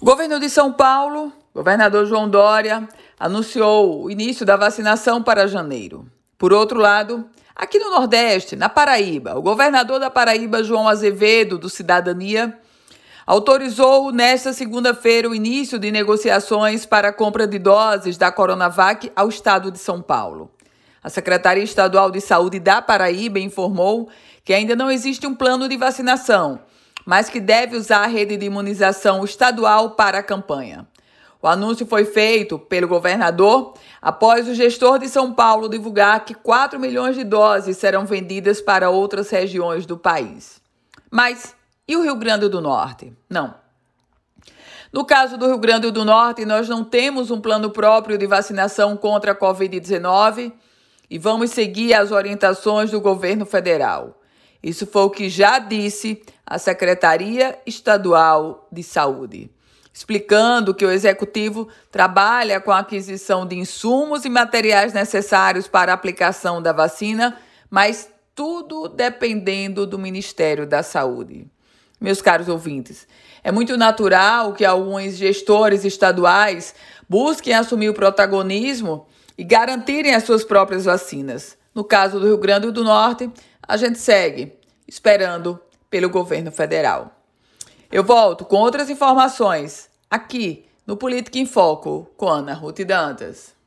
O governo de São Paulo, governador João Dória, anunciou o início da vacinação para janeiro. Por outro lado, aqui no Nordeste, na Paraíba, o governador da Paraíba, João Azevedo, do Cidadania, autorizou nesta segunda-feira o início de negociações para a compra de doses da Coronavac ao estado de São Paulo. A Secretaria Estadual de Saúde da Paraíba informou que ainda não existe um plano de vacinação mas que deve usar a rede de imunização estadual para a campanha. O anúncio foi feito pelo governador após o gestor de São Paulo divulgar que 4 milhões de doses serão vendidas para outras regiões do país. Mas e o Rio Grande do Norte? Não. No caso do Rio Grande do Norte, nós não temos um plano próprio de vacinação contra a Covid-19 e vamos seguir as orientações do governo federal. Isso foi o que já disse a Secretaria Estadual de Saúde, explicando que o executivo trabalha com a aquisição de insumos e materiais necessários para a aplicação da vacina, mas tudo dependendo do Ministério da Saúde. Meus caros ouvintes, é muito natural que alguns gestores estaduais busquem assumir o protagonismo e garantirem as suas próprias vacinas. No caso do Rio Grande do Norte, a gente segue esperando pelo governo federal. Eu volto com outras informações aqui no Política em Foco com Ana Ruth Dantas.